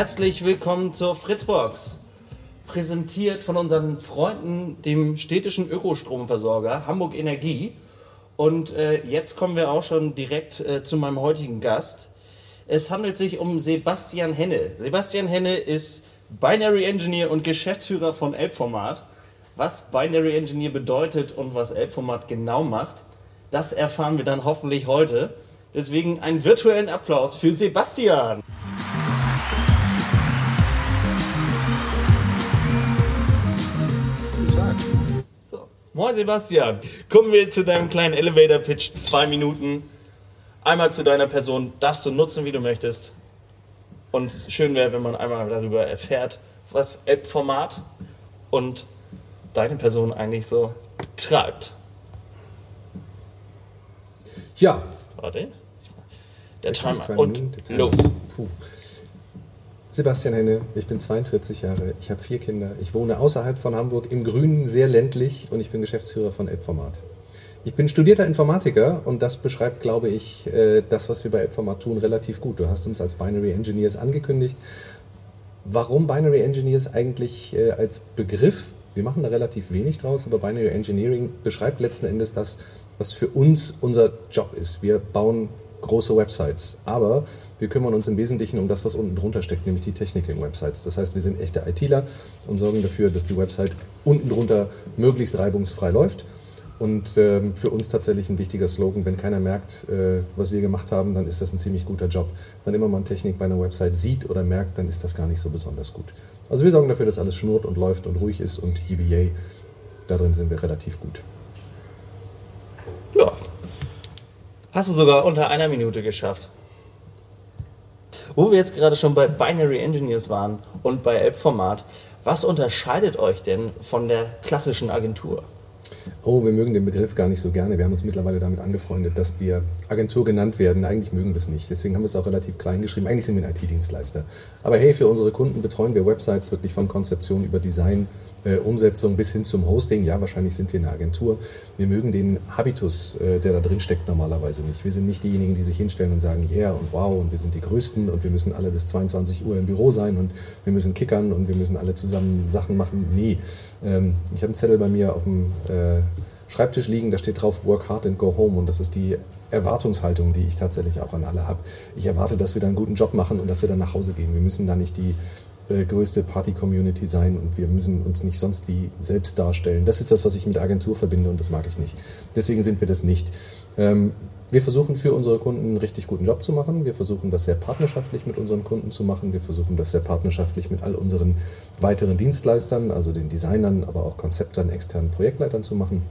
Herzlich willkommen zur Fritzbox. Präsentiert von unseren Freunden, dem städtischen Ökostromversorger Hamburg Energie. Und äh, jetzt kommen wir auch schon direkt äh, zu meinem heutigen Gast. Es handelt sich um Sebastian Henne. Sebastian Henne ist Binary Engineer und Geschäftsführer von Elbformat. Was Binary Engineer bedeutet und was Elbformat genau macht, das erfahren wir dann hoffentlich heute. Deswegen einen virtuellen Applaus für Sebastian. Moin Sebastian, kommen wir zu deinem kleinen Elevator Pitch. Zwei Minuten. Einmal zu deiner Person, darfst du nutzen, wie du möchtest. Und schön wäre, wenn man einmal darüber erfährt, was App-Format und deine Person eigentlich so treibt. Ja, Warte. Der Timer. Und Minuten, los. Puh. Sebastian Henne, ich bin 42 Jahre, ich habe vier Kinder, ich wohne außerhalb von Hamburg im Grünen, sehr ländlich und ich bin Geschäftsführer von Elbformat. Ich bin studierter Informatiker und das beschreibt, glaube ich, äh, das, was wir bei Elbformat tun, relativ gut. Du hast uns als Binary Engineers angekündigt. Warum Binary Engineers eigentlich äh, als Begriff? Wir machen da relativ wenig draus, aber Binary Engineering beschreibt letzten Endes das, was für uns unser Job ist. Wir bauen große Websites, aber wir kümmern uns im Wesentlichen um das, was unten drunter steckt, nämlich die Technik in Websites. Das heißt, wir sind echte ITler und sorgen dafür, dass die Website unten drunter möglichst reibungsfrei läuft. Und ähm, für uns tatsächlich ein wichtiger Slogan, wenn keiner merkt, äh, was wir gemacht haben, dann ist das ein ziemlich guter Job. Wann immer man Technik bei einer Website sieht oder merkt, dann ist das gar nicht so besonders gut. Also wir sorgen dafür, dass alles schnurrt und läuft und ruhig ist und EBA, darin sind wir relativ gut. Ja. Hast du sogar unter einer Minute geschafft. Wo wir jetzt gerade schon bei Binary Engineers waren und bei App-Format, was unterscheidet euch denn von der klassischen Agentur? Oh, wir mögen den Begriff gar nicht so gerne. Wir haben uns mittlerweile damit angefreundet, dass wir Agentur genannt werden. Eigentlich mögen wir es nicht. Deswegen haben wir es auch relativ klein geschrieben. Eigentlich sind wir ein IT-Dienstleister. Aber hey, für unsere Kunden betreuen wir Websites wirklich von Konzeption über Design, äh, Umsetzung bis hin zum Hosting. Ja, wahrscheinlich sind wir eine Agentur. Wir mögen den Habitus, äh, der da drin steckt, normalerweise nicht. Wir sind nicht diejenigen, die sich hinstellen und sagen, yeah und wow und wir sind die Größten und wir müssen alle bis 22 Uhr im Büro sein und wir müssen kickern und wir müssen alle zusammen Sachen machen. Nee, ähm, ich habe einen Zettel bei mir auf dem äh, Schreibtisch liegen, da steht drauf Work hard and go home und das ist die Erwartungshaltung, die ich tatsächlich auch an alle habe. Ich erwarte, dass wir da einen guten Job machen und dass wir dann nach Hause gehen. Wir müssen da nicht die äh, größte Party-Community sein und wir müssen uns nicht sonst wie selbst darstellen. Das ist das, was ich mit Agentur verbinde und das mag ich nicht. Deswegen sind wir das nicht. Ähm, wir versuchen für unsere Kunden einen richtig guten Job zu machen. Wir versuchen das sehr partnerschaftlich mit unseren Kunden zu machen. Wir versuchen das sehr partnerschaftlich mit all unseren weiteren Dienstleistern, also den Designern, aber auch Konzeptern, externen Projektleitern zu machen.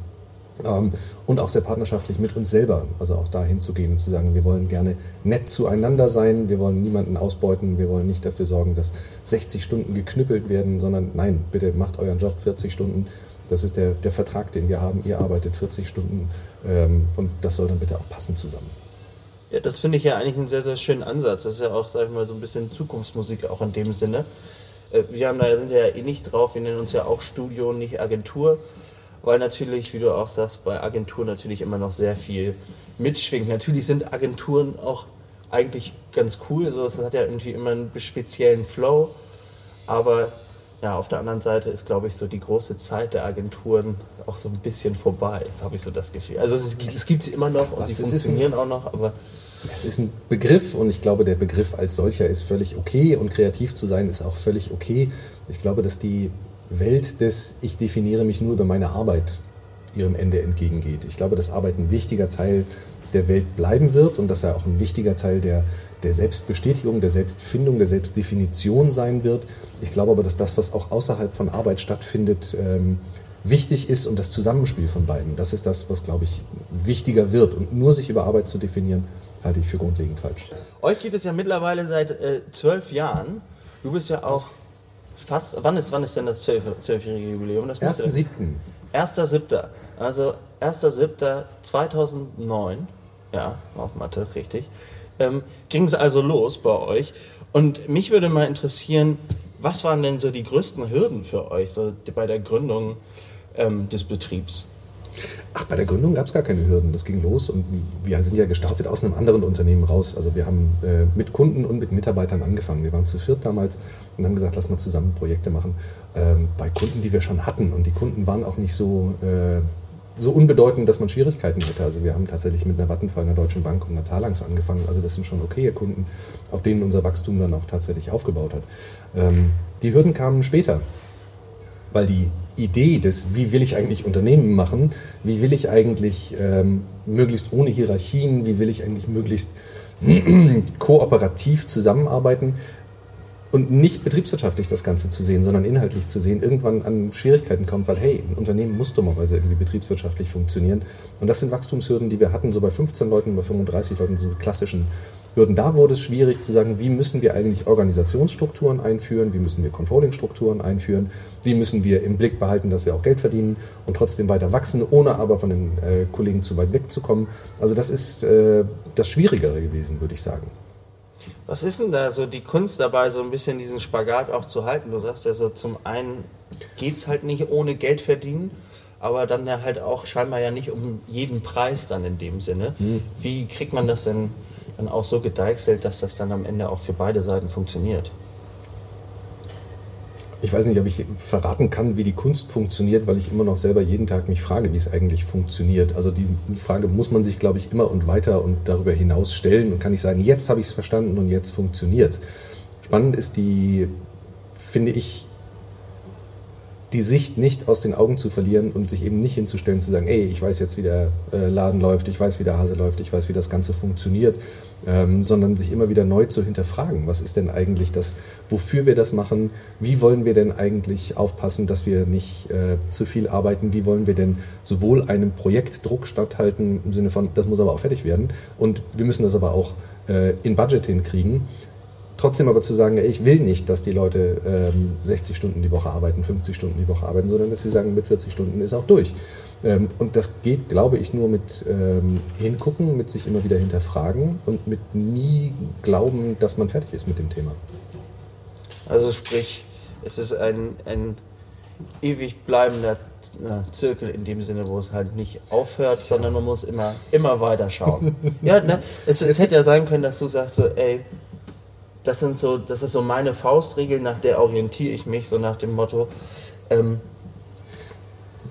Ähm, und auch sehr partnerschaftlich mit uns selber, also auch dahin zu gehen und zu sagen, wir wollen gerne nett zueinander sein, wir wollen niemanden ausbeuten, wir wollen nicht dafür sorgen, dass 60 Stunden geknüppelt werden, sondern nein, bitte macht euren Job 40 Stunden. Das ist der, der Vertrag, den wir haben. Ihr arbeitet 40 Stunden ähm, und das soll dann bitte auch passen zusammen. Ja, das finde ich ja eigentlich einen sehr, sehr schönen Ansatz. Das ist ja auch, sag ich mal, so ein bisschen Zukunftsmusik auch in dem Sinne. Äh, Wir haben da, sind ja eh nicht drauf, wir nennen uns ja auch Studio, nicht Agentur. Weil natürlich, wie du auch sagst, bei Agenturen natürlich immer noch sehr viel mitschwingt. Natürlich sind Agenturen auch eigentlich ganz cool, also es hat ja irgendwie immer einen speziellen Flow. Aber ja, auf der anderen Seite ist, glaube ich, so die große Zeit der Agenturen auch so ein bisschen vorbei, habe ich so das Gefühl. Also es, gibt- es gibt sie immer noch und sie ein- funktionieren auch noch, aber Es ist ein Begriff und ich glaube, der Begriff als solcher ist völlig okay und kreativ zu sein ist auch völlig okay. Ich glaube, dass die Welt des Ich definiere mich nur über meine Arbeit ihrem Ende entgegengeht. Ich glaube, dass Arbeit ein wichtiger Teil der Welt bleiben wird und dass er auch ein wichtiger Teil der, der Selbstbestätigung, der Selbstfindung, der Selbstdefinition sein wird. Ich glaube aber, dass das, was auch außerhalb von Arbeit stattfindet, ähm, wichtig ist und das Zusammenspiel von beiden. Das ist das, was, glaube ich, wichtiger wird. Und nur sich über Arbeit zu definieren, halte ich für grundlegend falsch. Euch gibt es ja mittlerweile seit äh, zwölf Jahren. Du bist ja auch fast. Wann ist, wann ist denn das zwölf- zwölfjährige Jubiläum? Das müsste- 1.7. 1.7. Also 1.7.2009, ja, auch Mathe, richtig, ähm, ging es also los bei euch. Und mich würde mal interessieren, was waren denn so die größten Hürden für euch so bei der Gründung ähm, des Betriebs? Ach, bei der Gründung gab es gar keine Hürden. Das ging los und wir sind ja gestartet aus einem anderen Unternehmen raus. Also wir haben äh, mit Kunden und mit Mitarbeitern angefangen. Wir waren zu viert damals und haben gesagt, lass mal zusammen Projekte machen ähm, bei Kunden, die wir schon hatten. Und die Kunden waren auch nicht so, äh, so unbedeutend, dass man Schwierigkeiten hätte. Also wir haben tatsächlich mit einer Vattenfall, einer Deutschen Bank und einer Talangs angefangen. Also das sind schon okaye Kunden, auf denen unser Wachstum dann auch tatsächlich aufgebaut hat. Ähm, die Hürden kamen später, weil die Idee des, wie will ich eigentlich Unternehmen machen, wie will ich eigentlich ähm, möglichst ohne Hierarchien, wie will ich eigentlich möglichst kooperativ zusammenarbeiten? Und nicht betriebswirtschaftlich das Ganze zu sehen, sondern inhaltlich zu sehen, irgendwann an Schwierigkeiten kommt, weil hey, ein Unternehmen muss dummerweise irgendwie betriebswirtschaftlich funktionieren. Und das sind Wachstumshürden, die wir hatten, so bei 15 Leuten, bei 35 Leuten, so klassischen Hürden. Da wurde es schwierig zu sagen, wie müssen wir eigentlich Organisationsstrukturen einführen, wie müssen wir Controlling-Strukturen einführen, wie müssen wir im Blick behalten, dass wir auch Geld verdienen und trotzdem weiter wachsen, ohne aber von den äh, Kollegen zu weit wegzukommen. Also das ist äh, das Schwierigere gewesen, würde ich sagen. Was ist denn da so die Kunst dabei, so ein bisschen diesen Spagat auch zu halten? Du sagst ja so, zum einen geht es halt nicht ohne Geld verdienen, aber dann ja halt auch scheinbar ja nicht um jeden Preis dann in dem Sinne. Mhm. Wie kriegt man das denn dann auch so gedeichselt, dass das dann am Ende auch für beide Seiten funktioniert. Ich weiß nicht, ob ich verraten kann, wie die Kunst funktioniert, weil ich immer noch selber jeden Tag mich frage, wie es eigentlich funktioniert. Also die Frage muss man sich, glaube ich, immer und weiter und darüber hinaus stellen und kann nicht sagen, jetzt habe ich es verstanden und jetzt funktioniert es. Spannend ist die, finde ich, die Sicht nicht aus den Augen zu verlieren und sich eben nicht hinzustellen, zu sagen, ey, ich weiß jetzt, wie der äh, Laden läuft, ich weiß, wie der Hase läuft, ich weiß, wie das Ganze funktioniert, ähm, sondern sich immer wieder neu zu hinterfragen, was ist denn eigentlich das, wofür wir das machen, wie wollen wir denn eigentlich aufpassen, dass wir nicht äh, zu viel arbeiten, wie wollen wir denn sowohl einem Projekt Druck statthalten, im Sinne von, das muss aber auch fertig werden und wir müssen das aber auch äh, in Budget hinkriegen Trotzdem aber zu sagen, ich will nicht, dass die Leute ähm, 60 Stunden die Woche arbeiten, 50 Stunden die Woche arbeiten, sondern dass sie sagen, mit 40 Stunden ist auch durch. Ähm, und das geht, glaube ich, nur mit ähm, hingucken, mit sich immer wieder hinterfragen und mit nie glauben, dass man fertig ist mit dem Thema. Also sprich, es ist ein, ein ewig bleibender äh, Zirkel in dem Sinne, wo es halt nicht aufhört, sondern man muss immer, immer weiter schauen. ja, ne? es, es hätte ja sein können, dass du sagst so, ey, das sind so, das ist so meine Faustregel, nach der orientiere ich mich, so nach dem Motto. Ähm,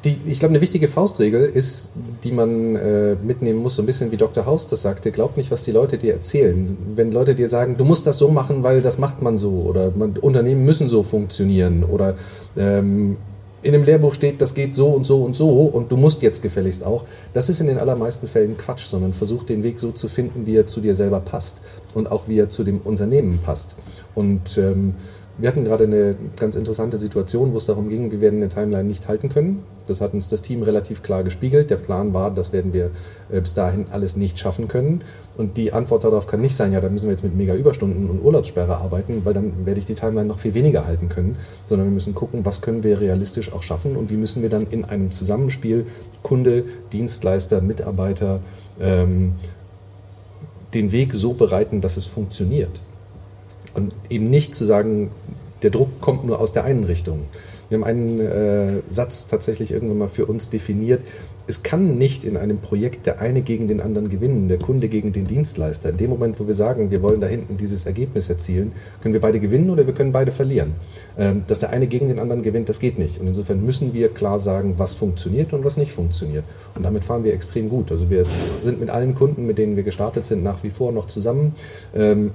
die, ich glaube, eine wichtige Faustregel ist, die man äh, mitnehmen muss, so ein bisschen wie Dr. House das sagte, glaub nicht, was die Leute dir erzählen. Wenn Leute dir sagen, du musst das so machen, weil das macht man so, oder man, Unternehmen müssen so funktionieren, oder ähm, in dem Lehrbuch steht, das geht so und so und so und du musst jetzt gefälligst auch. Das ist in den allermeisten Fällen Quatsch, sondern versuch den Weg so zu finden, wie er zu dir selber passt und auch wie er zu dem Unternehmen passt. Und ähm, wir hatten gerade eine ganz interessante Situation, wo es darum ging, wir werden eine Timeline nicht halten können. Das hat uns das Team relativ klar gespiegelt. Der Plan war, das werden wir äh, bis dahin alles nicht schaffen können. Und die Antwort darauf kann nicht sein, ja, da müssen wir jetzt mit mega Überstunden und Urlaubssperre arbeiten, weil dann werde ich die Timeline noch viel weniger halten können, sondern wir müssen gucken, was können wir realistisch auch schaffen und wie müssen wir dann in einem Zusammenspiel Kunde, Dienstleister, Mitarbeiter ähm, den Weg so bereiten, dass es funktioniert. Und eben nicht zu sagen, der Druck kommt nur aus der einen Richtung. Wir haben einen äh, Satz tatsächlich irgendwann mal für uns definiert. Es kann nicht in einem Projekt der eine gegen den anderen gewinnen, der Kunde gegen den Dienstleister. In dem Moment, wo wir sagen, wir wollen da hinten dieses Ergebnis erzielen, können wir beide gewinnen oder wir können beide verlieren. Ähm, dass der eine gegen den anderen gewinnt, das geht nicht. Und insofern müssen wir klar sagen, was funktioniert und was nicht funktioniert. Und damit fahren wir extrem gut. Also wir sind mit allen Kunden, mit denen wir gestartet sind, nach wie vor noch zusammen. Ähm,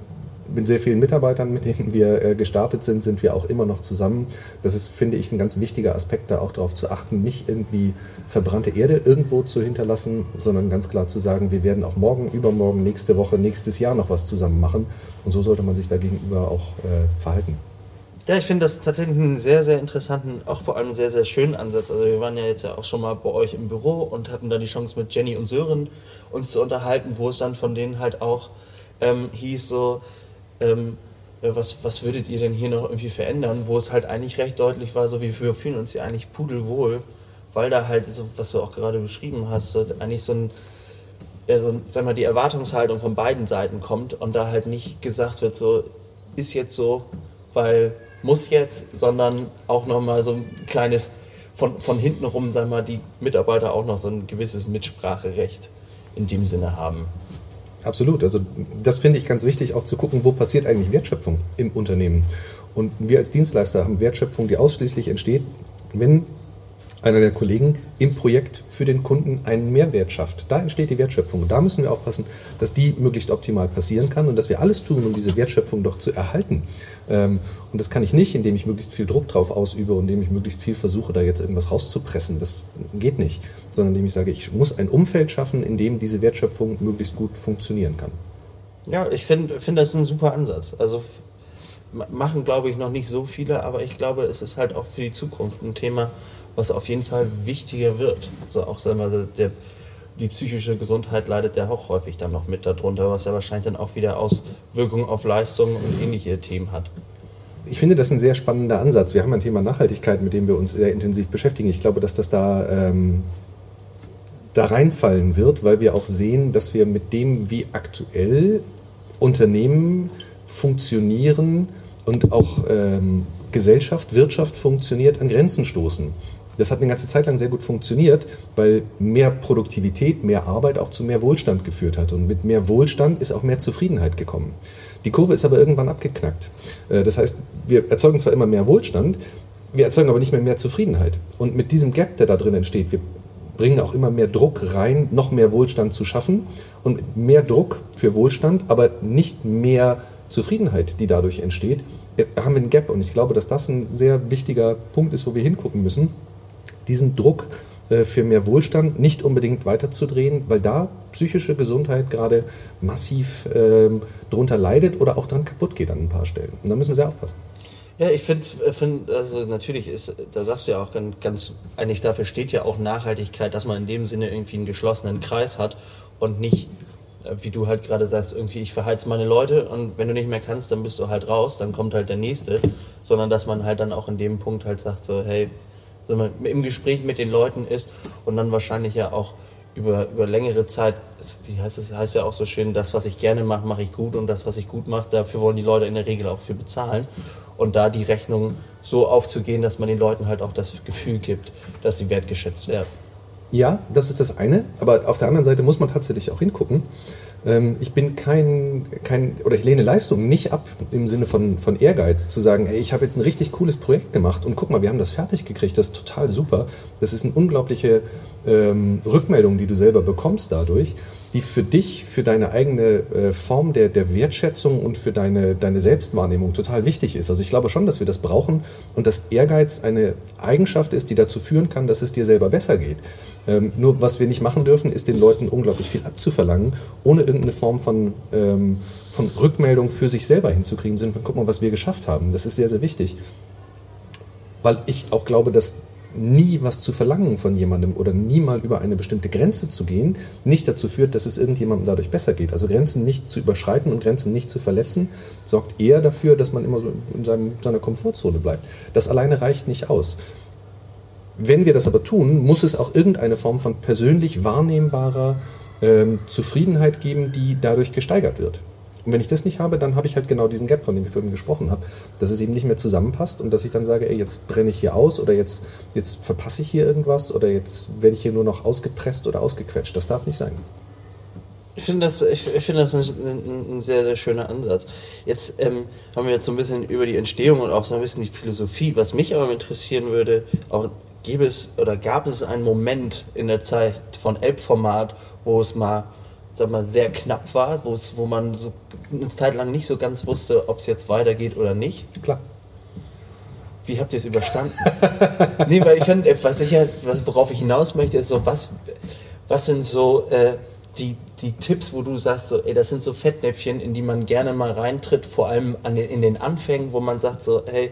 mit sehr vielen Mitarbeitern, mit denen wir äh, gestartet sind, sind wir auch immer noch zusammen. Das ist, finde ich, ein ganz wichtiger Aspekt, da auch darauf zu achten, nicht irgendwie verbrannte Erde irgendwo zu hinterlassen, sondern ganz klar zu sagen, wir werden auch morgen, übermorgen, nächste Woche, nächstes Jahr noch was zusammen machen. Und so sollte man sich dagegenüber auch äh, verhalten. Ja, ich finde das tatsächlich einen sehr, sehr interessanten, auch vor allem sehr, sehr schönen Ansatz. Also wir waren ja jetzt ja auch schon mal bei euch im Büro und hatten da die Chance mit Jenny und Sören uns zu unterhalten, wo es dann von denen halt auch ähm, hieß so, ähm, äh, was, was würdet ihr denn hier noch irgendwie verändern, wo es halt eigentlich recht deutlich war, so wie wir fühlen uns hier eigentlich pudelwohl, weil da halt, so, was du auch gerade beschrieben hast, so, eigentlich so ein, ja, so, sag mal, die Erwartungshaltung von beiden Seiten kommt und da halt nicht gesagt wird, so, ist jetzt so, weil muss jetzt, sondern auch nochmal so ein kleines von, von hinten rum, wir mal, die Mitarbeiter auch noch so ein gewisses Mitspracherecht in dem Sinne haben. Absolut. Also das finde ich ganz wichtig, auch zu gucken, wo passiert eigentlich Wertschöpfung im Unternehmen. Und wir als Dienstleister haben Wertschöpfung, die ausschließlich entsteht, wenn einer der Kollegen im Projekt für den Kunden einen Mehrwert schafft. Da entsteht die Wertschöpfung. Und da müssen wir aufpassen, dass die möglichst optimal passieren kann und dass wir alles tun, um diese Wertschöpfung doch zu erhalten. Ähm, und das kann ich nicht, indem ich möglichst viel Druck drauf ausübe und indem ich möglichst viel versuche, da jetzt irgendwas rauszupressen. Das geht nicht. Sondern indem ich sage, ich muss ein Umfeld schaffen, in dem diese Wertschöpfung möglichst gut funktionieren kann. Ja, ich finde, find, das ist ein super Ansatz. Also machen, glaube ich, noch nicht so viele, aber ich glaube, es ist halt auch für die Zukunft ein Thema, was auf jeden Fall wichtiger wird. Also auch sagen wir, der, die psychische Gesundheit leidet ja auch häufig dann noch mit darunter, was ja wahrscheinlich dann auch wieder Auswirkungen auf Leistungen und ähnliche Themen hat. Ich finde das ein sehr spannender Ansatz. Wir haben ein Thema Nachhaltigkeit, mit dem wir uns sehr intensiv beschäftigen. Ich glaube, dass das da, ähm, da reinfallen wird, weil wir auch sehen, dass wir mit dem, wie aktuell Unternehmen funktionieren und auch ähm, Gesellschaft, Wirtschaft funktioniert, an Grenzen stoßen. Das hat eine ganze Zeit lang sehr gut funktioniert, weil mehr Produktivität, mehr Arbeit auch zu mehr Wohlstand geführt hat. Und mit mehr Wohlstand ist auch mehr Zufriedenheit gekommen. Die Kurve ist aber irgendwann abgeknackt. Äh, das heißt, wir erzeugen zwar immer mehr Wohlstand, wir erzeugen aber nicht mehr mehr Zufriedenheit. Und mit diesem Gap, der da drin entsteht, wir bringen auch immer mehr Druck rein, noch mehr Wohlstand zu schaffen. Und mehr Druck für Wohlstand, aber nicht mehr Zufriedenheit, die dadurch entsteht, äh, haben wir einen Gap. Und ich glaube, dass das ein sehr wichtiger Punkt ist, wo wir hingucken müssen diesen Druck äh, für mehr Wohlstand nicht unbedingt weiterzudrehen, weil da psychische Gesundheit gerade massiv ähm, drunter leidet oder auch dann kaputt geht an ein paar Stellen. Und da müssen wir sehr aufpassen. Ja, ich finde, äh, find, also natürlich ist, da sagst du ja auch ganz, ganz, eigentlich dafür steht ja auch Nachhaltigkeit, dass man in dem Sinne irgendwie einen geschlossenen Kreis hat und nicht, äh, wie du halt gerade sagst, irgendwie ich verheiz meine Leute und wenn du nicht mehr kannst, dann bist du halt raus, dann kommt halt der Nächste, sondern dass man halt dann auch in dem Punkt halt sagt so, hey, man im Gespräch mit den Leuten ist und dann wahrscheinlich ja auch über, über längere Zeit, wie heißt es, heißt ja auch so schön, das, was ich gerne mache, mache ich gut und das, was ich gut mache, dafür wollen die Leute in der Regel auch für bezahlen. Und da die Rechnung so aufzugehen, dass man den Leuten halt auch das Gefühl gibt, dass sie wertgeschätzt werden. Ja, das ist das eine, aber auf der anderen Seite muss man tatsächlich auch hingucken. Ähm, ich bin kein, kein, oder ich lehne Leistungen nicht ab im Sinne von, von Ehrgeiz, zu sagen, ey, ich habe jetzt ein richtig cooles Projekt gemacht und guck mal, wir haben das fertig gekriegt, das ist total super. Das ist eine unglaubliche ähm, Rückmeldung, die du selber bekommst dadurch, die für dich, für deine eigene äh, Form der, der Wertschätzung und für deine, deine Selbstwahrnehmung total wichtig ist. Also ich glaube schon, dass wir das brauchen und dass Ehrgeiz eine Eigenschaft ist, die dazu führen kann, dass es dir selber besser geht. Ähm, nur was wir nicht machen dürfen, ist den Leuten unglaublich viel abzuverlangen, ohne irgendeine Form von, ähm, von Rückmeldung für sich selber hinzukriegen. Sind, guck mal, was wir geschafft haben. Das ist sehr, sehr wichtig. Weil ich auch glaube, dass nie was zu verlangen von jemandem oder nie mal über eine bestimmte Grenze zu gehen, nicht dazu führt, dass es irgendjemandem dadurch besser geht. Also Grenzen nicht zu überschreiten und Grenzen nicht zu verletzen, sorgt eher dafür, dass man immer so in seinem, seiner Komfortzone bleibt. Das alleine reicht nicht aus. Wenn wir das aber tun, muss es auch irgendeine Form von persönlich wahrnehmbarer ähm, Zufriedenheit geben, die dadurch gesteigert wird. Und wenn ich das nicht habe, dann habe ich halt genau diesen Gap, von dem ich vorhin gesprochen habe, dass es eben nicht mehr zusammenpasst und dass ich dann sage, ey, jetzt brenne ich hier aus oder jetzt, jetzt verpasse ich hier irgendwas oder jetzt werde ich hier nur noch ausgepresst oder ausgequetscht. Das darf nicht sein. Ich finde das, ich, ich find das ein, ein, ein, sehr, sehr schöner Ansatz. Jetzt ähm, haben wir jetzt so ein bisschen über die Entstehung und auch so ein bisschen die Philosophie. Was mich aber interessieren würde, auch gäbe es oder gab es einen Moment in der Zeit von Elbformat, wo es mal, sag mal sehr knapp war, wo, es, wo man so eine Zeit lang nicht so ganz wusste, ob es jetzt weitergeht oder nicht? Klar. Wie habt ihr es überstanden? nee, weil ich finde, was ich ja, was, worauf ich hinaus möchte, ist so, was, was sind so äh, die, die Tipps, wo du sagst, so, ey, das sind so Fettnäpfchen, in die man gerne mal reintritt, vor allem an den, in den Anfängen, wo man sagt so, hey,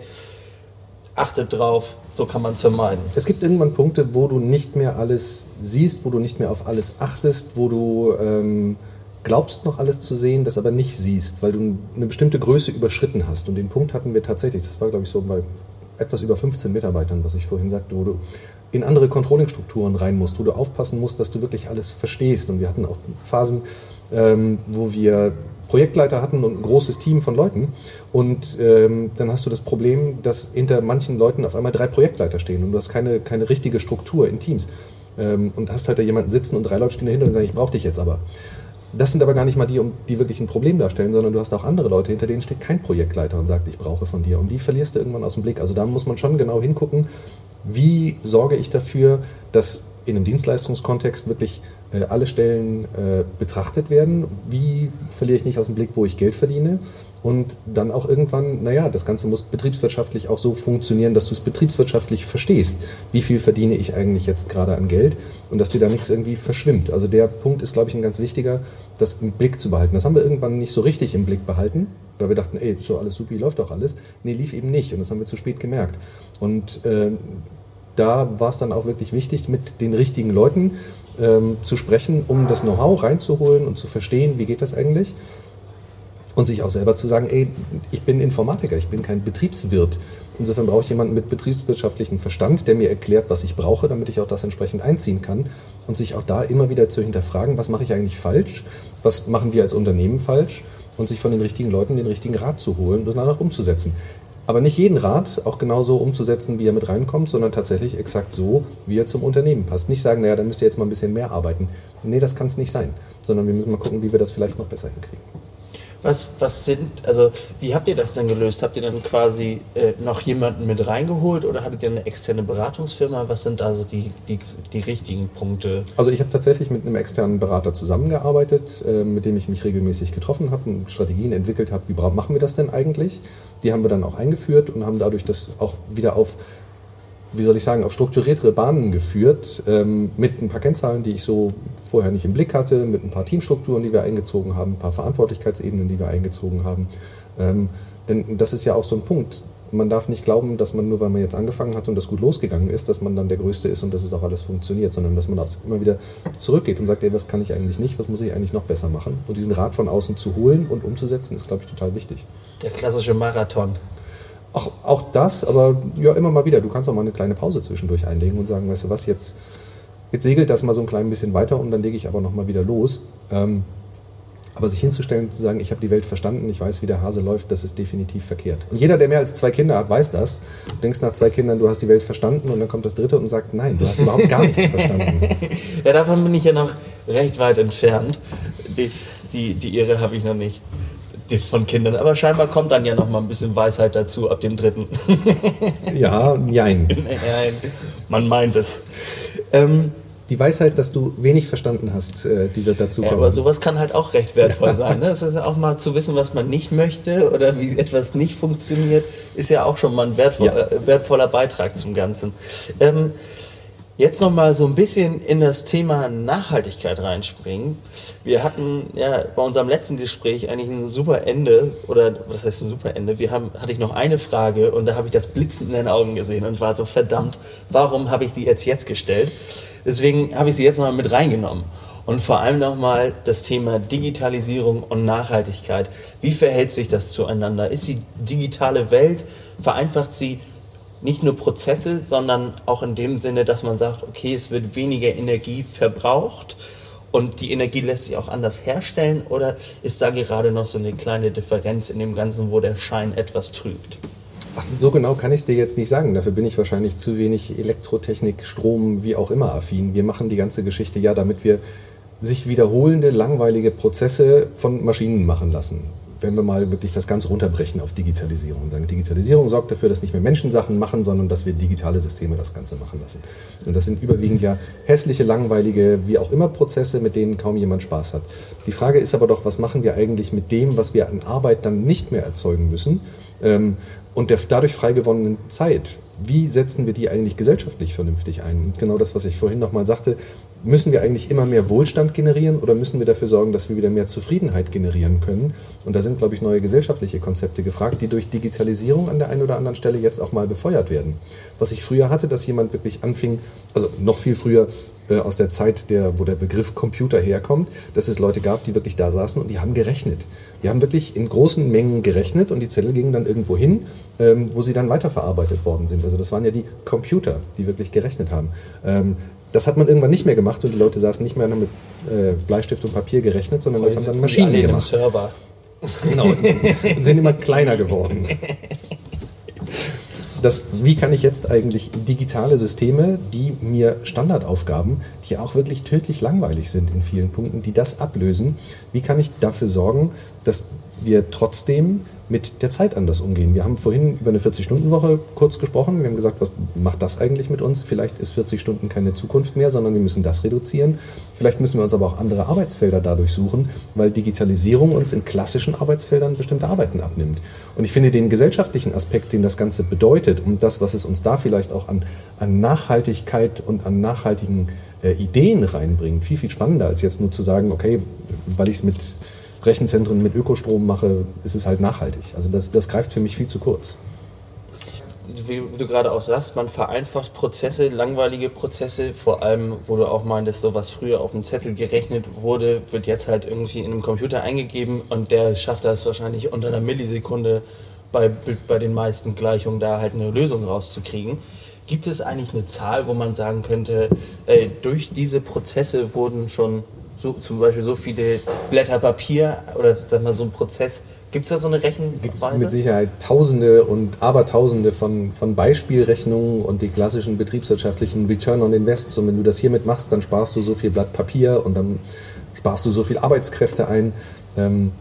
achtet drauf, so kann man es vermeiden. Es gibt irgendwann Punkte, wo du nicht mehr alles siehst, wo du nicht mehr auf alles achtest, wo du ähm, glaubst noch alles zu sehen, das aber nicht siehst, weil du eine bestimmte Größe überschritten hast. Und den Punkt hatten wir tatsächlich, das war glaube ich so bei etwas über 15 Mitarbeitern, was ich vorhin sagte, wo du in andere Controlling-Strukturen rein musst, wo du aufpassen musst, dass du wirklich alles verstehst. Und wir hatten auch Phasen, ähm, wo wir Projektleiter hatten und ein großes Team von Leuten. Und ähm, dann hast du das Problem, dass hinter manchen Leuten auf einmal drei Projektleiter stehen und du hast keine, keine richtige Struktur in Teams. Ähm, und hast halt da jemanden sitzen und drei Leute stehen dahinter und sagen, ich brauche dich jetzt aber. Das sind aber gar nicht mal die, die wirklich ein Problem darstellen, sondern du hast auch andere Leute, hinter denen steht kein Projektleiter und sagt, ich brauche von dir. Und die verlierst du irgendwann aus dem Blick. Also da muss man schon genau hingucken, wie sorge ich dafür, dass in einem Dienstleistungskontext wirklich äh, alle Stellen äh, betrachtet werden. Wie verliere ich nicht aus dem Blick, wo ich Geld verdiene? Und dann auch irgendwann, naja, das Ganze muss betriebswirtschaftlich auch so funktionieren, dass du es betriebswirtschaftlich verstehst. Wie viel verdiene ich eigentlich jetzt gerade an Geld? Und dass dir da nichts irgendwie verschwimmt. Also der Punkt ist, glaube ich, ein ganz wichtiger, das im Blick zu behalten. Das haben wir irgendwann nicht so richtig im Blick behalten, weil wir dachten, ey, so alles supi, läuft doch alles. Nee, lief eben nicht. Und das haben wir zu spät gemerkt. Und äh, da war es dann auch wirklich wichtig, mit den richtigen Leuten ähm, zu sprechen, um das Know-how reinzuholen und zu verstehen, wie geht das eigentlich. Und sich auch selber zu sagen, ey, ich bin Informatiker, ich bin kein Betriebswirt. Insofern brauche ich jemanden mit betriebswirtschaftlichem Verstand, der mir erklärt, was ich brauche, damit ich auch das entsprechend einziehen kann. Und sich auch da immer wieder zu hinterfragen, was mache ich eigentlich falsch, was machen wir als Unternehmen falsch und sich von den richtigen Leuten den richtigen Rat zu holen und danach umzusetzen. Aber nicht jeden Rat auch genauso umzusetzen, wie er mit reinkommt, sondern tatsächlich exakt so, wie er zum Unternehmen passt. Nicht sagen, naja, dann müsst ihr jetzt mal ein bisschen mehr arbeiten. Nee, das kann es nicht sein, sondern wir müssen mal gucken, wie wir das vielleicht noch besser hinkriegen. Was, was sind, also wie habt ihr das denn gelöst? Habt ihr dann quasi äh, noch jemanden mit reingeholt oder hattet ihr eine externe Beratungsfirma? Was sind also die, die, die richtigen Punkte? Also ich habe tatsächlich mit einem externen Berater zusammengearbeitet, äh, mit dem ich mich regelmäßig getroffen habe und Strategien entwickelt habe, wie machen wir das denn eigentlich? Die haben wir dann auch eingeführt und haben dadurch das auch wieder auf wie soll ich sagen, auf strukturiertere Bahnen geführt, ähm, mit ein paar Kennzahlen, die ich so vorher nicht im Blick hatte, mit ein paar Teamstrukturen, die wir eingezogen haben, ein paar Verantwortlichkeitsebenen, die wir eingezogen haben. Ähm, denn das ist ja auch so ein Punkt. Man darf nicht glauben, dass man nur, weil man jetzt angefangen hat und das gut losgegangen ist, dass man dann der Größte ist und dass es auch alles funktioniert, sondern dass man auch immer wieder zurückgeht und sagt, ey, was kann ich eigentlich nicht, was muss ich eigentlich noch besser machen? Und diesen Rat von außen zu holen und umzusetzen, ist, glaube ich, total wichtig. Der klassische Marathon. Auch, auch das, aber ja, immer mal wieder. Du kannst auch mal eine kleine Pause zwischendurch einlegen und sagen, weißt du was, jetzt, jetzt segelt das mal so ein klein bisschen weiter und dann lege ich aber noch mal wieder los. Ähm, aber sich hinzustellen und zu sagen, ich habe die Welt verstanden, ich weiß, wie der Hase läuft, das ist definitiv verkehrt. Und jeder, der mehr als zwei Kinder hat, weiß das. Du denkst nach zwei Kindern, du hast die Welt verstanden und dann kommt das dritte und sagt, nein, du hast überhaupt gar nichts verstanden. Ja, davon bin ich ja noch recht weit entfernt. Die, die, die Irre habe ich noch nicht von Kindern. Aber scheinbar kommt dann ja noch mal ein bisschen Weisheit dazu ab dem dritten. ja, jein. Nein, man meint es. Ähm, die Weisheit, dass du wenig verstanden hast, äh, die wird dazu kommen. Ja, aber sowas kann halt auch recht wertvoll sein. Ne? Es ist ja auch mal zu wissen, was man nicht möchte oder wie etwas nicht funktioniert, ist ja auch schon mal ein wertvoll, ja. äh, wertvoller Beitrag zum Ganzen. Ähm, Jetzt noch mal so ein bisschen in das Thema Nachhaltigkeit reinspringen. Wir hatten ja bei unserem letzten Gespräch eigentlich ein super Ende oder was heißt ein super Ende? Wir haben hatte ich noch eine Frage und da habe ich das Blitzen in den Augen gesehen und war so verdammt, warum habe ich die jetzt jetzt gestellt? Deswegen habe ich sie jetzt noch mal mit reingenommen und vor allem noch mal das Thema Digitalisierung und Nachhaltigkeit. Wie verhält sich das zueinander? Ist die digitale Welt vereinfacht sie nicht nur Prozesse, sondern auch in dem Sinne, dass man sagt, okay, es wird weniger Energie verbraucht und die Energie lässt sich auch anders herstellen oder ist da gerade noch so eine kleine Differenz in dem Ganzen, wo der Schein etwas trügt? Ach, so genau kann ich es dir jetzt nicht sagen. Dafür bin ich wahrscheinlich zu wenig Elektrotechnik, Strom, wie auch immer affin. Wir machen die ganze Geschichte ja, damit wir sich wiederholende, langweilige Prozesse von Maschinen machen lassen wenn wir mal wirklich das Ganze runterbrechen auf Digitalisierung und sagen, Digitalisierung sorgt dafür, dass nicht mehr Menschen Sachen machen, sondern dass wir digitale Systeme das Ganze machen lassen. Und das sind überwiegend ja hässliche, langweilige, wie auch immer Prozesse, mit denen kaum jemand Spaß hat. Die Frage ist aber doch, was machen wir eigentlich mit dem, was wir an Arbeit dann nicht mehr erzeugen müssen ähm, und der dadurch frei gewonnenen Zeit? Wie setzen wir die eigentlich gesellschaftlich vernünftig ein? Und genau das, was ich vorhin nochmal sagte, müssen wir eigentlich immer mehr Wohlstand generieren oder müssen wir dafür sorgen, dass wir wieder mehr Zufriedenheit generieren können? Und da sind, glaube ich, neue gesellschaftliche Konzepte gefragt, die durch Digitalisierung an der einen oder anderen Stelle jetzt auch mal befeuert werden. Was ich früher hatte, dass jemand wirklich anfing, also noch viel früher äh, aus der Zeit, der, wo der Begriff Computer herkommt, dass es Leute gab, die wirklich da saßen und die haben gerechnet. Die haben wirklich in großen Mengen gerechnet und die Zettel gingen dann irgendwo hin, ähm, wo sie dann weiterverarbeitet worden sind. Also das waren ja die Computer, die wirklich gerechnet haben. Ähm, das hat man irgendwann nicht mehr gemacht und die Leute saßen nicht mehr mit äh, Bleistift und Papier gerechnet, sondern das haben dann Maschinen gemacht. Server. Genau. Und sind immer kleiner geworden. Das, wie kann ich jetzt eigentlich digitale Systeme, die mir Standardaufgaben, die auch wirklich tödlich langweilig sind in vielen Punkten, die das ablösen, wie kann ich dafür sorgen, dass wir trotzdem mit der Zeit anders umgehen. Wir haben vorhin über eine 40-Stunden-Woche kurz gesprochen. Wir haben gesagt, was macht das eigentlich mit uns? Vielleicht ist 40 Stunden keine Zukunft mehr, sondern wir müssen das reduzieren. Vielleicht müssen wir uns aber auch andere Arbeitsfelder dadurch suchen, weil Digitalisierung uns in klassischen Arbeitsfeldern bestimmte Arbeiten abnimmt. Und ich finde den gesellschaftlichen Aspekt, den das Ganze bedeutet und das, was es uns da vielleicht auch an, an Nachhaltigkeit und an nachhaltigen äh, Ideen reinbringt, viel, viel spannender, als jetzt nur zu sagen, okay, weil ich es mit Rechenzentren mit Ökostrom mache, ist es halt nachhaltig. Also das, das greift für mich viel zu kurz. Wie du gerade auch sagst, man vereinfacht Prozesse, langweilige Prozesse, vor allem, wo du auch meintest, so was früher auf dem Zettel gerechnet wurde, wird jetzt halt irgendwie in einem Computer eingegeben und der schafft das wahrscheinlich unter einer Millisekunde bei, bei den meisten Gleichungen da halt eine Lösung rauszukriegen. Gibt es eigentlich eine Zahl, wo man sagen könnte, ey, durch diese Prozesse wurden schon so, zum Beispiel so viele Blätter Papier oder sag mal so ein Prozess. Gibt es da so eine Rechenweise? Gibt mit Sicherheit Tausende und Abertausende von, von Beispielrechnungen und die klassischen betriebswirtschaftlichen Return on Invest. Und wenn du das hiermit machst, dann sparst du so viel Blatt Papier und dann sparst du so viel Arbeitskräfte ein. Ähm,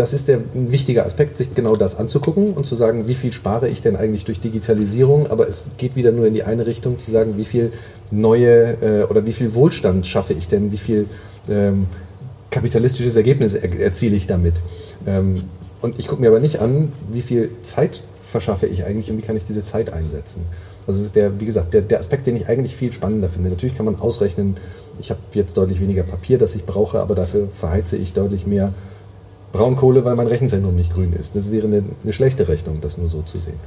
das ist der ein wichtiger Aspekt, sich genau das anzugucken und zu sagen, wie viel spare ich denn eigentlich durch Digitalisierung, aber es geht wieder nur in die eine Richtung, zu sagen, wie viel neue äh, oder wie viel Wohlstand schaffe ich denn, wie viel ähm, kapitalistisches Ergebnis er, erziele ich damit. Ähm, und ich gucke mir aber nicht an, wie viel Zeit verschaffe ich eigentlich und wie kann ich diese Zeit einsetzen. Also das ist der, wie gesagt, der, der Aspekt, den ich eigentlich viel spannender finde. Natürlich kann man ausrechnen, ich habe jetzt deutlich weniger Papier, das ich brauche, aber dafür verheize ich deutlich mehr Braunkohle, weil mein Rechenzentrum nicht grün ist. Das wäre eine, eine schlechte Rechnung, das nur so zu sehen.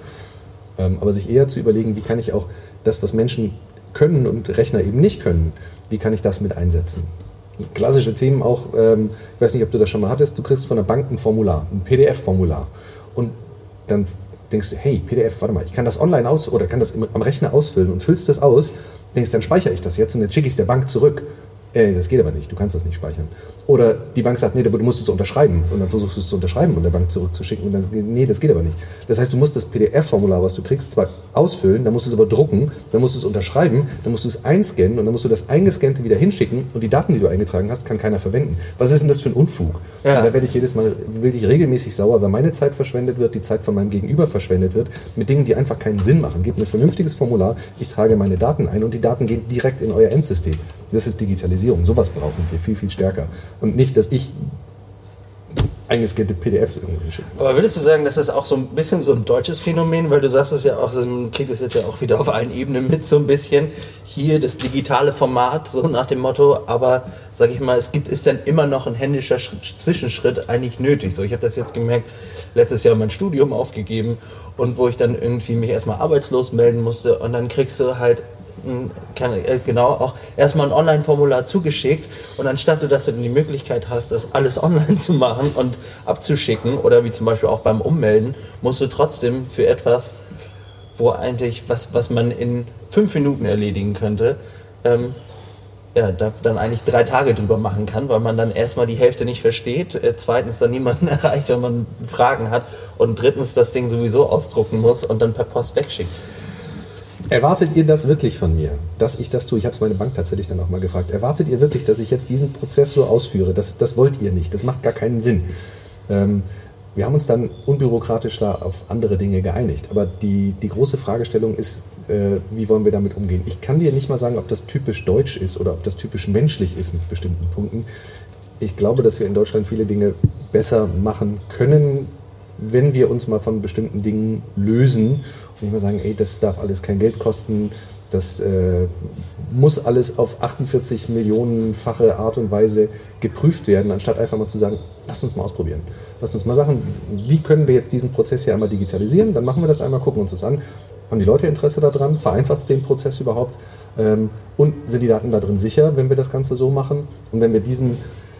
Ähm, aber sich eher zu überlegen, wie kann ich auch das, was Menschen können und Rechner eben nicht können, wie kann ich das mit einsetzen? Klassische Themen auch, ähm, ich weiß nicht, ob du das schon mal hattest, du kriegst von der Bank ein Formular, ein PDF-Formular. Und dann denkst du, hey, PDF, warte mal, ich kann das online aus oder kann das am Rechner ausfüllen und füllst das aus, denkst, dann speichere ich das jetzt und dann schicke ich es der Bank zurück. Äh, das geht aber nicht, du kannst das nicht speichern. Oder die Bank sagt, nee, du musst es unterschreiben. Und dann versuchst du es zu unterschreiben und der Bank zurückzuschicken. Und dann, nee, das geht aber nicht. Das heißt, du musst das PDF-Formular, was du kriegst, zwar ausfüllen, dann musst du es aber drucken, dann musst du es unterschreiben, dann musst du es einscannen und dann musst du das eingescannte wieder hinschicken und die Daten, die du eingetragen hast, kann keiner verwenden. Was ist denn das für ein Unfug? Ja. da werde ich jedes Mal, will ich regelmäßig sauer, weil meine Zeit verschwendet wird, die Zeit von meinem Gegenüber verschwendet wird, mit Dingen, die einfach keinen Sinn machen. Gebt mir ein vernünftiges Formular, ich trage meine Daten ein und die Daten gehen direkt in euer Endsystem. Das ist Digitalisierung. Sowas brauchen wir viel, viel stärker. Und nicht, dass ich eingescannte PDFs irgendwie schicke. Aber würdest du sagen, das ist auch so ein bisschen so ein deutsches Phänomen, weil du sagst es ja auch, man kriegt es jetzt ja auch wieder auf allen Ebenen mit so ein bisschen. Hier das digitale Format, so nach dem Motto, aber sag ich mal, es gibt, ist dann immer noch ein händischer Zwischenschritt eigentlich nötig. So, ich habe das jetzt gemerkt, letztes Jahr mein Studium aufgegeben und wo ich dann irgendwie mich erstmal arbeitslos melden musste und dann kriegst du halt kann, äh, genau auch erstmal ein Online-Formular zugeschickt und anstatt du, dass du die Möglichkeit hast, das alles online zu machen und abzuschicken oder wie zum Beispiel auch beim Ummelden, musst du trotzdem für etwas, wo eigentlich was, was man in fünf Minuten erledigen könnte, ähm, ja, da dann eigentlich drei Tage drüber machen kann, weil man dann erstmal die Hälfte nicht versteht, äh, zweitens dann niemanden erreicht, wenn man Fragen hat und drittens das Ding sowieso ausdrucken muss und dann per Post wegschickt. Erwartet ihr das wirklich von mir, dass ich das tue? Ich habe es meine Bank tatsächlich dann auch mal gefragt. Erwartet ihr wirklich, dass ich jetzt diesen Prozess so ausführe? Das, das wollt ihr nicht. Das macht gar keinen Sinn. Ähm, wir haben uns dann unbürokratisch da auf andere Dinge geeinigt. Aber die, die große Fragestellung ist, äh, wie wollen wir damit umgehen? Ich kann dir nicht mal sagen, ob das typisch deutsch ist oder ob das typisch menschlich ist mit bestimmten Punkten. Ich glaube, dass wir in Deutschland viele Dinge besser machen können, wenn wir uns mal von bestimmten Dingen lösen nicht mehr sagen, ey, das darf alles kein Geld kosten, das äh, muss alles auf 48 Millionenfache Art und Weise geprüft werden, anstatt einfach mal zu sagen, lass uns mal ausprobieren. Lass uns mal sagen, wie können wir jetzt diesen Prozess hier einmal digitalisieren? Dann machen wir das einmal, gucken uns das an. Haben die Leute Interesse daran? Vereinfacht es den Prozess überhaupt? Ähm, und sind die Daten da drin sicher, wenn wir das Ganze so machen? Und wenn wir diesen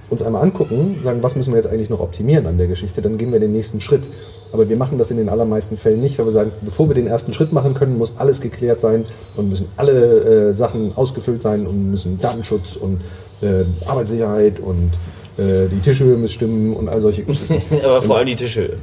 uns einmal angucken, sagen, was müssen wir jetzt eigentlich noch optimieren an der Geschichte, dann gehen wir den nächsten Schritt. Aber wir machen das in den allermeisten Fällen nicht, weil wir sagen, bevor wir den ersten Schritt machen können, muss alles geklärt sein und müssen alle äh, Sachen ausgefüllt sein und müssen Datenschutz und äh, Arbeitssicherheit und äh, die Tischhöhe muss stimmen und all solche. Aber vor allem die Tischhöhe.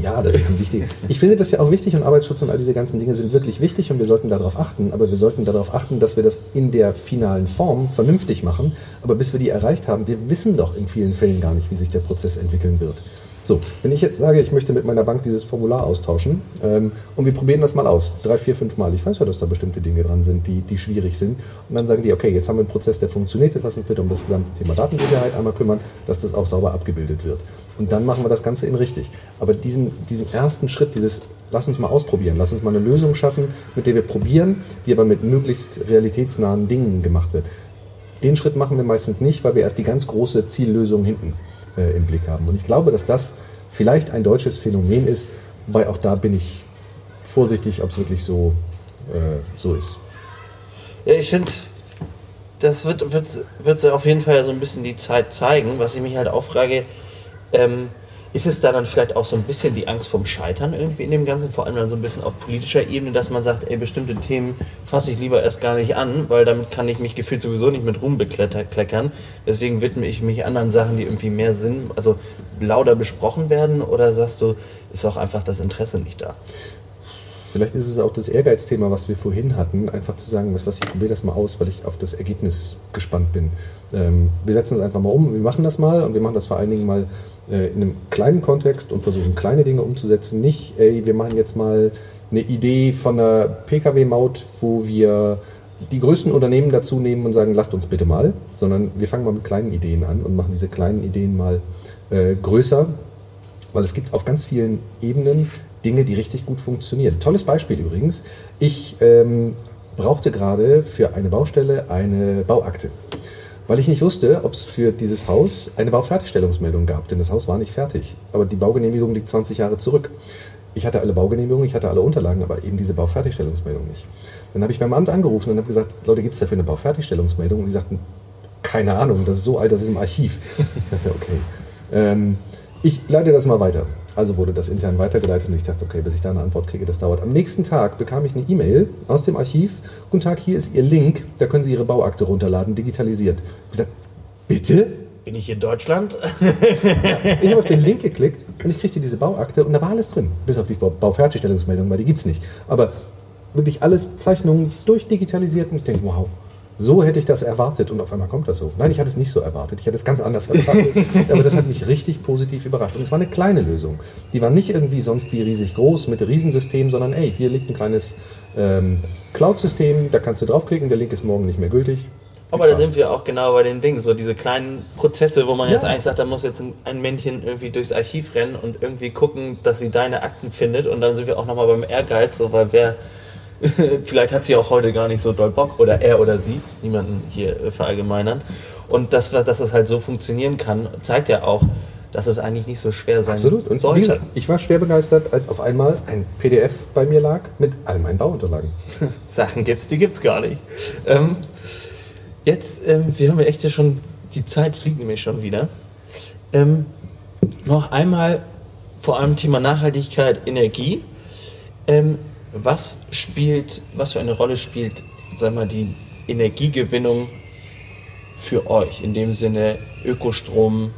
Ja, das ist ein wichtig. Ich finde das ja auch wichtig und Arbeitsschutz und all diese ganzen Dinge sind wirklich wichtig und wir sollten darauf achten. Aber wir sollten darauf achten, dass wir das in der finalen Form vernünftig machen. Aber bis wir die erreicht haben, wir wissen doch in vielen Fällen gar nicht, wie sich der Prozess entwickeln wird. So, wenn ich jetzt sage, ich möchte mit meiner Bank dieses Formular austauschen ähm, und wir probieren das mal aus, drei, vier, fünf Mal. Ich weiß ja, dass da bestimmte Dinge dran sind, die, die schwierig sind. Und dann sagen die, okay, jetzt haben wir einen Prozess, der funktioniert, jetzt lass uns bitte um das gesamte Thema Datensicherheit einmal kümmern, dass das auch sauber abgebildet wird. Und dann machen wir das Ganze in richtig. Aber diesen, diesen ersten Schritt, dieses lass uns mal ausprobieren, lass uns mal eine Lösung schaffen, mit der wir probieren, die aber mit möglichst realitätsnahen Dingen gemacht wird. Den Schritt machen wir meistens nicht, weil wir erst die ganz große Ziellösung hinten äh, im Blick haben. Und ich glaube, dass das vielleicht ein deutsches Phänomen ist, wobei auch da bin ich vorsichtig, ob es wirklich so, äh, so ist. Ja, ich finde, das wird, wird, wird auf jeden Fall so ein bisschen die Zeit zeigen. Was ich mich halt auch frage, ähm, ist es da dann vielleicht auch so ein bisschen die Angst vom Scheitern irgendwie in dem Ganzen, vor allem dann so ein bisschen auf politischer Ebene, dass man sagt, ey, bestimmte Themen fasse ich lieber erst gar nicht an, weil damit kann ich mich gefühlt sowieso nicht mit Ruhm bekleckern. Deswegen widme ich mich anderen Sachen, die irgendwie mehr Sinn, also lauter besprochen werden, oder sagst du, ist auch einfach das Interesse nicht da? Vielleicht ist es auch das Ehrgeizthema, was wir vorhin hatten, einfach zu sagen, was, was ich probiere das mal aus, weil ich auf das Ergebnis gespannt bin. Ähm, wir setzen es einfach mal um, wir machen das mal und wir machen das vor allen Dingen mal äh, in einem kleinen Kontext und versuchen kleine Dinge umzusetzen. Nicht, ey, wir machen jetzt mal eine Idee von einer Pkw-Maut, wo wir die größten Unternehmen dazu nehmen und sagen, lasst uns bitte mal, sondern wir fangen mal mit kleinen Ideen an und machen diese kleinen Ideen mal äh, größer, weil es gibt auf ganz vielen Ebenen Dinge, die richtig gut funktionieren. Tolles Beispiel übrigens. Ich ähm, brauchte gerade für eine Baustelle eine Bauakte weil ich nicht wusste, ob es für dieses Haus eine Baufertigstellungsmeldung gab, denn das Haus war nicht fertig. Aber die Baugenehmigung liegt 20 Jahre zurück. Ich hatte alle Baugenehmigungen, ich hatte alle Unterlagen, aber eben diese Baufertigstellungsmeldung nicht. Dann habe ich beim Amt angerufen und habe gesagt, Leute, gibt es dafür eine Baufertigstellungsmeldung? Und die sagten, keine Ahnung, das ist so alt, das ist im Archiv. Ich dachte, okay. Ähm, ich leite das mal weiter. Also wurde das intern weitergeleitet und ich dachte, okay, bis ich da eine Antwort kriege, das dauert. Am nächsten Tag bekam ich eine E-Mail aus dem Archiv. Guten Tag, hier ist Ihr Link, da können Sie Ihre Bauakte runterladen, digitalisiert. Ich gesagt, bitte? Bin ich in Deutschland? ja, ich habe auf den Link geklickt und ich kriegte diese Bauakte und da war alles drin. Bis auf die Baufertigstellungsmeldung, weil die gibt es nicht. Aber wirklich alles Zeichnungen durchdigitalisiert und ich denke, wow, so hätte ich das erwartet und auf einmal kommt das so. Nein, ich hatte es nicht so erwartet. Ich hatte es ganz anders erwartet. aber das hat mich richtig positiv überrascht. Und es war eine kleine Lösung. Die war nicht irgendwie sonst wie riesig groß mit Riesensystem, sondern ey, hier liegt ein kleines ähm, Cloud-System, da kannst du draufklicken, der Link ist morgen nicht mehr gültig. Aber da sind wir auch genau bei den Dingen, so diese kleinen Prozesse, wo man ja. jetzt eigentlich sagt, da muss jetzt ein Männchen irgendwie durchs Archiv rennen und irgendwie gucken, dass sie deine Akten findet. Und dann sind wir auch nochmal beim Ehrgeiz, so weil wer Vielleicht hat sie auch heute gar nicht so doll Bock oder er oder sie, niemanden hier verallgemeinern. Und das, dass das halt so funktionieren kann, zeigt ja auch, dass es eigentlich nicht so schwer sein Absolut. Und sollte. Wie gesagt, ich war schwer begeistert, als auf einmal ein PDF bei mir lag mit all meinen Bauunterlagen. Sachen gibt's, die gibt's gar nicht. Ähm, jetzt, ähm, wir haben ja echt ja schon, die Zeit fliegt nämlich schon wieder. Ähm, noch einmal vor allem Thema Nachhaltigkeit, Energie. Was spielt, was für eine Rolle spielt, sag mal, die Energiegewinnung für euch? In dem Sinne Ökostrom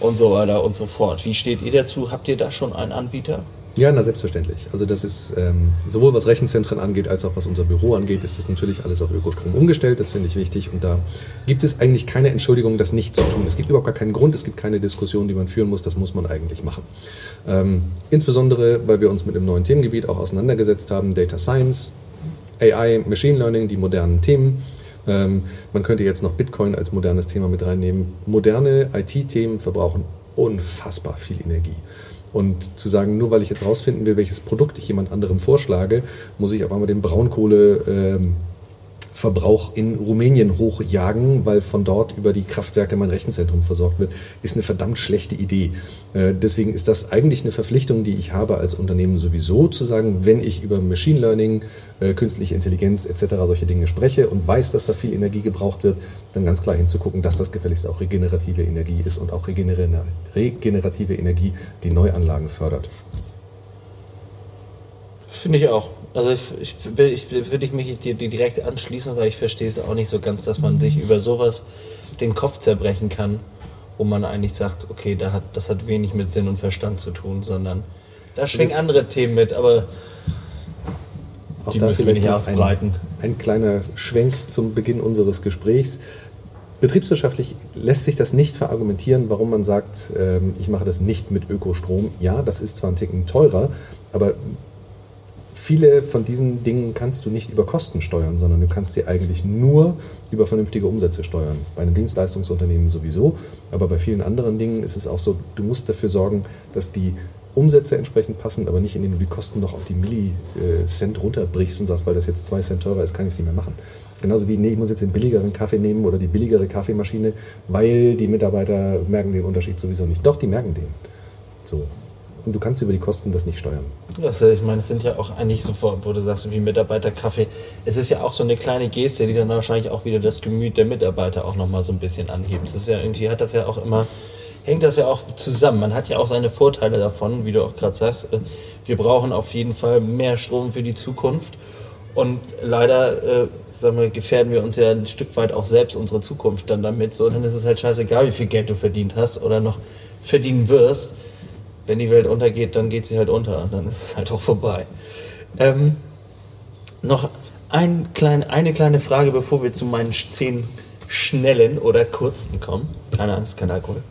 und so weiter und so fort. Wie steht ihr dazu? Habt ihr da schon einen Anbieter? Ja, na selbstverständlich. Also das ist ähm, sowohl was Rechenzentren angeht, als auch was unser Büro angeht, ist das natürlich alles auf Ökostrom umgestellt. Das finde ich wichtig. Und da gibt es eigentlich keine Entschuldigung, das nicht zu tun. Es gibt überhaupt gar keinen Grund, es gibt keine Diskussion, die man führen muss. Das muss man eigentlich machen. Ähm, insbesondere, weil wir uns mit dem neuen Themengebiet auch auseinandergesetzt haben, Data Science, AI, Machine Learning, die modernen Themen. Ähm, man könnte jetzt noch Bitcoin als modernes Thema mit reinnehmen. Moderne IT-Themen verbrauchen unfassbar viel Energie. Und zu sagen, nur weil ich jetzt rausfinden will, welches Produkt ich jemand anderem vorschlage, muss ich auf einmal den Braunkohle... Ähm, Verbrauch in Rumänien hochjagen, weil von dort über die Kraftwerke mein Rechenzentrum versorgt wird, ist eine verdammt schlechte Idee. Äh, deswegen ist das eigentlich eine Verpflichtung, die ich habe als Unternehmen sowieso, zu sagen, wenn ich über Machine Learning, äh, künstliche Intelligenz etc. solche Dinge spreche und weiß, dass da viel Energie gebraucht wird, dann ganz klar hinzugucken, dass das gefälligst auch regenerative Energie ist und auch regenerative Energie, die Neuanlagen fördert. Finde ich auch. Also ich, ich, ich würde ich mich dir direkt anschließen, weil ich verstehe es auch nicht so ganz, dass man sich über sowas den Kopf zerbrechen kann wo man eigentlich sagt, okay, da hat, das hat wenig mit Sinn und Verstand zu tun, sondern da schwingen andere Themen mit, aber Auch die da müssen wir nicht ausbreiten. Ein, ein kleiner Schwenk zum Beginn unseres Gesprächs. Betriebswirtschaftlich lässt sich das nicht verargumentieren, warum man sagt, ähm, ich mache das nicht mit Ökostrom. Ja, das ist zwar ein Ticken teurer, aber viele von diesen Dingen kannst du nicht über Kosten steuern, sondern du kannst sie eigentlich nur über vernünftige Umsätze steuern. Bei einem Dienstleistungsunternehmen sowieso, aber bei vielen anderen Dingen ist es auch so, du musst dafür sorgen, dass die Umsätze entsprechend passen, aber nicht indem du die Kosten noch auf die Millicent runterbrichst und sagst, weil das jetzt zwei Cent teurer ist, kann ich es nicht mehr machen. Genauso wie, nee, ich muss jetzt den billigeren Kaffee nehmen oder die billigere Kaffeemaschine, weil die Mitarbeiter merken den Unterschied sowieso nicht. Doch, die merken den. So. Und du kannst über die Kosten das nicht steuern. Äh, ich meine, es sind ja auch eigentlich so, wo du sagst, wie Mitarbeiterkaffee. Es ist ja auch so eine kleine Geste, die dann wahrscheinlich auch wieder das Gemüt der Mitarbeiter auch nochmal so ein bisschen anhebt. Das ist ja irgendwie, hat das ja auch immer, hängt das ja auch zusammen. Man hat ja auch seine Vorteile davon, wie du auch gerade sagst. Äh, Wir brauchen auf jeden Fall mehr Strom für die Zukunft. Und leider, äh, sagen wir, gefährden wir uns ja ein Stück weit auch selbst unsere Zukunft dann damit. So, dann ist es halt scheißegal, wie viel Geld du verdient hast oder noch verdienen wirst wenn die Welt untergeht, dann geht sie halt unter und dann ist es halt auch vorbei. Ähm, noch ein klein, eine kleine Frage, bevor wir zu meinen zehn schnellen oder kurzen kommen. Keine Angst, kein Alkohol.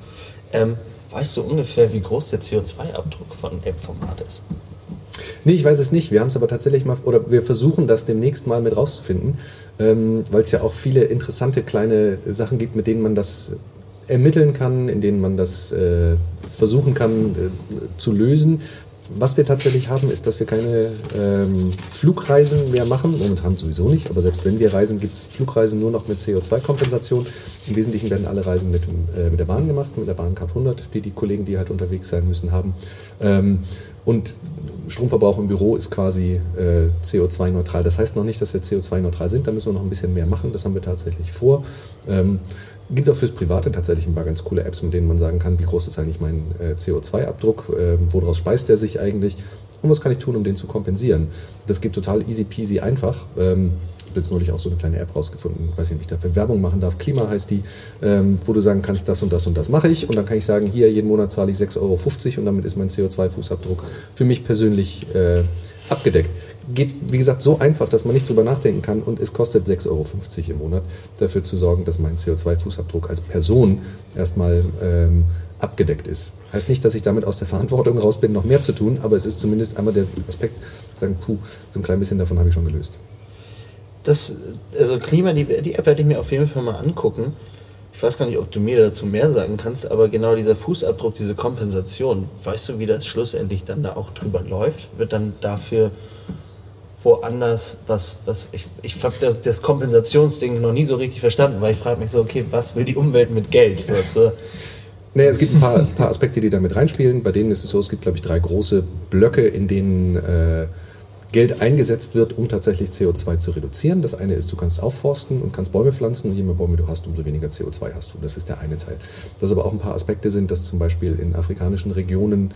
Ähm, weißt du ungefähr, wie groß der CO2-Abdruck von App-Format ist? Nee, ich weiß es nicht. Wir haben es aber tatsächlich mal, oder wir versuchen das demnächst mal mit rauszufinden, ähm, weil es ja auch viele interessante kleine Sachen gibt, mit denen man das ermitteln kann, in denen man das äh, versuchen kann äh, zu lösen. Was wir tatsächlich haben, ist, dass wir keine ähm, Flugreisen mehr machen. Momentan sowieso nicht, aber selbst wenn wir reisen, gibt es Flugreisen nur noch mit CO2-Kompensation. Im Wesentlichen werden alle Reisen mit, äh, mit der Bahn gemacht, mit der Bahn Cup 100, die die Kollegen, die halt unterwegs sein müssen, haben. Ähm, und Stromverbrauch im Büro ist quasi äh, CO2-neutral. Das heißt noch nicht, dass wir CO2-neutral sind, da müssen wir noch ein bisschen mehr machen. Das haben wir tatsächlich vor. Ähm, gibt auch fürs Private tatsächlich ein paar ganz coole Apps, mit denen man sagen kann, wie groß ist eigentlich mein äh, CO2-Abdruck, äh, woraus speist der sich eigentlich und was kann ich tun, um den zu kompensieren. Das geht total easy peasy einfach. Ähm, ich habe jetzt neulich auch so eine kleine App rausgefunden, weiß nicht, ob ich dafür Werbung machen darf, Klima heißt die, ähm, wo du sagen kannst, das und das und das mache ich und dann kann ich sagen, hier jeden Monat zahle ich 6,50 Euro und damit ist mein CO2-Fußabdruck für mich persönlich äh, abgedeckt geht, wie gesagt, so einfach, dass man nicht drüber nachdenken kann und es kostet 6,50 Euro im Monat, dafür zu sorgen, dass mein CO2-Fußabdruck als Person erstmal ähm, abgedeckt ist. Heißt nicht, dass ich damit aus der Verantwortung raus bin, noch mehr zu tun, aber es ist zumindest einmal der Aspekt, sagen, puh, so ein klein bisschen davon habe ich schon gelöst. Das, also Klima, die, die App werde ich mir auf jeden Fall mal angucken. Ich weiß gar nicht, ob du mir dazu mehr sagen kannst, aber genau dieser Fußabdruck, diese Kompensation, weißt du, wie das schlussendlich dann da auch drüber läuft? Wird dann dafür woanders was, was ich, ich habe das, das, Kompensationsding noch nie so richtig verstanden, weil ich frage mich so, okay, was will die Umwelt mit Geld? So, so. Naja, es gibt ein paar, paar, Aspekte, die da mit reinspielen. Bei denen ist es so, es gibt, glaube ich, drei große Blöcke, in denen äh, Geld eingesetzt wird, um tatsächlich CO2 zu reduzieren. Das eine ist, du kannst aufforsten und kannst Bäume pflanzen. Und je mehr Bäume du hast, umso weniger CO2 hast du. Das ist der eine Teil. Dass aber auch ein paar Aspekte sind, dass zum Beispiel in afrikanischen Regionen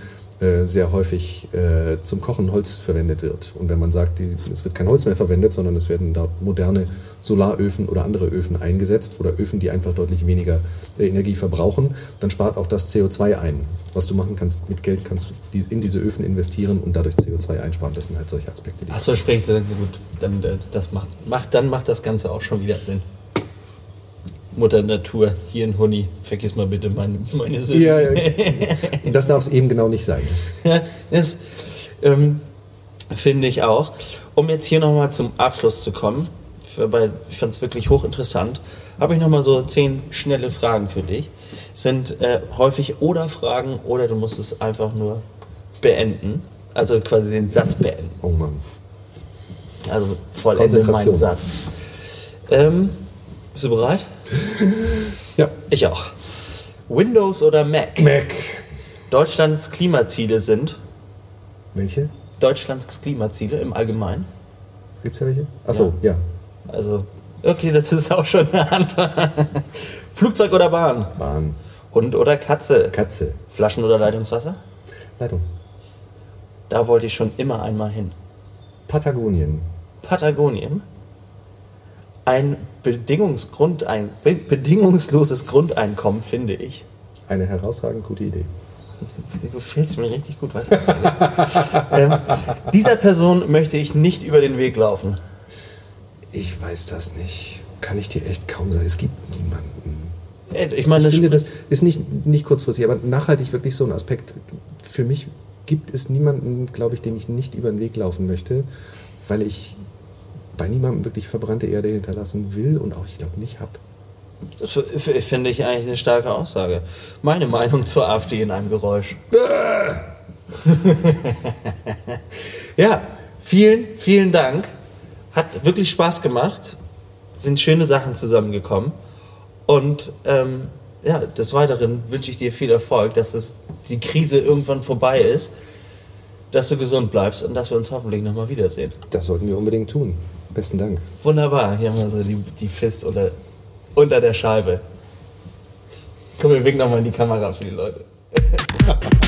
sehr häufig äh, zum Kochen Holz verwendet wird. Und wenn man sagt, die, es wird kein Holz mehr verwendet, sondern es werden dort moderne Solaröfen oder andere Öfen eingesetzt oder Öfen, die einfach deutlich weniger äh, Energie verbrauchen, dann spart auch das CO2 ein. Was du machen kannst mit Geld, kannst du die, in diese Öfen investieren und dadurch CO2 einsparen. Das sind halt solche Aspekte. Achso, sprichst du, gut, dann, äh, das macht, macht, dann macht das Ganze auch schon wieder Sinn. Mutter Natur, hier ein Huni, vergiss mal bitte meine, meine Sünden. Ja, ja. Das darf es eben genau nicht sein. Ja, das ähm, finde ich auch. Um jetzt hier nochmal zum Abschluss zu kommen, weil ich fand es wirklich hochinteressant, habe ich nochmal so zehn schnelle Fragen für dich. Sind äh, häufig oder Fragen oder du musst es einfach nur beenden. Also quasi den Satz beenden. Oh Mann. Also vollende meinen Satz. Ähm, bist du bereit? Ja. Ich auch. Windows oder Mac? Mac. Deutschlands Klimaziele sind. Welche? Deutschlands Klimaziele im Allgemeinen. Gibt es ja welche? Achso, ja. ja. Also, okay, das ist auch schon eine Antwort. Flugzeug oder Bahn? Bahn. Hund oder Katze? Katze. Flaschen oder Leitungswasser? Leitung. Da wollte ich schon immer einmal hin. Patagonien. Patagonien? Ein, Bedingungsgrund, ein bedingungsloses Grundeinkommen, finde ich. Eine herausragend gute Idee. Du gefällst mir richtig gut, weißt du was? ähm, dieser Person möchte ich nicht über den Weg laufen. Ich weiß das nicht. Kann ich dir echt kaum sagen. Es gibt niemanden. Äh, Ich meine, Ich finde, das ist nicht, nicht kurzfristig, aber nachhaltig wirklich so ein Aspekt. Für mich gibt es niemanden, glaube ich, dem ich nicht über den Weg laufen möchte, weil ich bei niemandem wirklich verbrannte Erde hinterlassen will und auch, ich glaube, nicht habe. das finde ich eigentlich eine starke Aussage. Meine Meinung zur AfD in einem Geräusch. ja, vielen, vielen Dank. Hat wirklich Spaß gemacht. Sind schöne Sachen zusammengekommen. Und ähm, ja, des Weiteren wünsche ich dir viel Erfolg, dass das, die Krise irgendwann vorbei ist, dass du gesund bleibst und dass wir uns hoffentlich nochmal wiedersehen. Das sollten wir unbedingt tun. Besten Dank. Wunderbar, hier haben wir so die, die Fist unter, unter der Scheibe. Komm, wir winken nochmal in die Kamera für die Leute.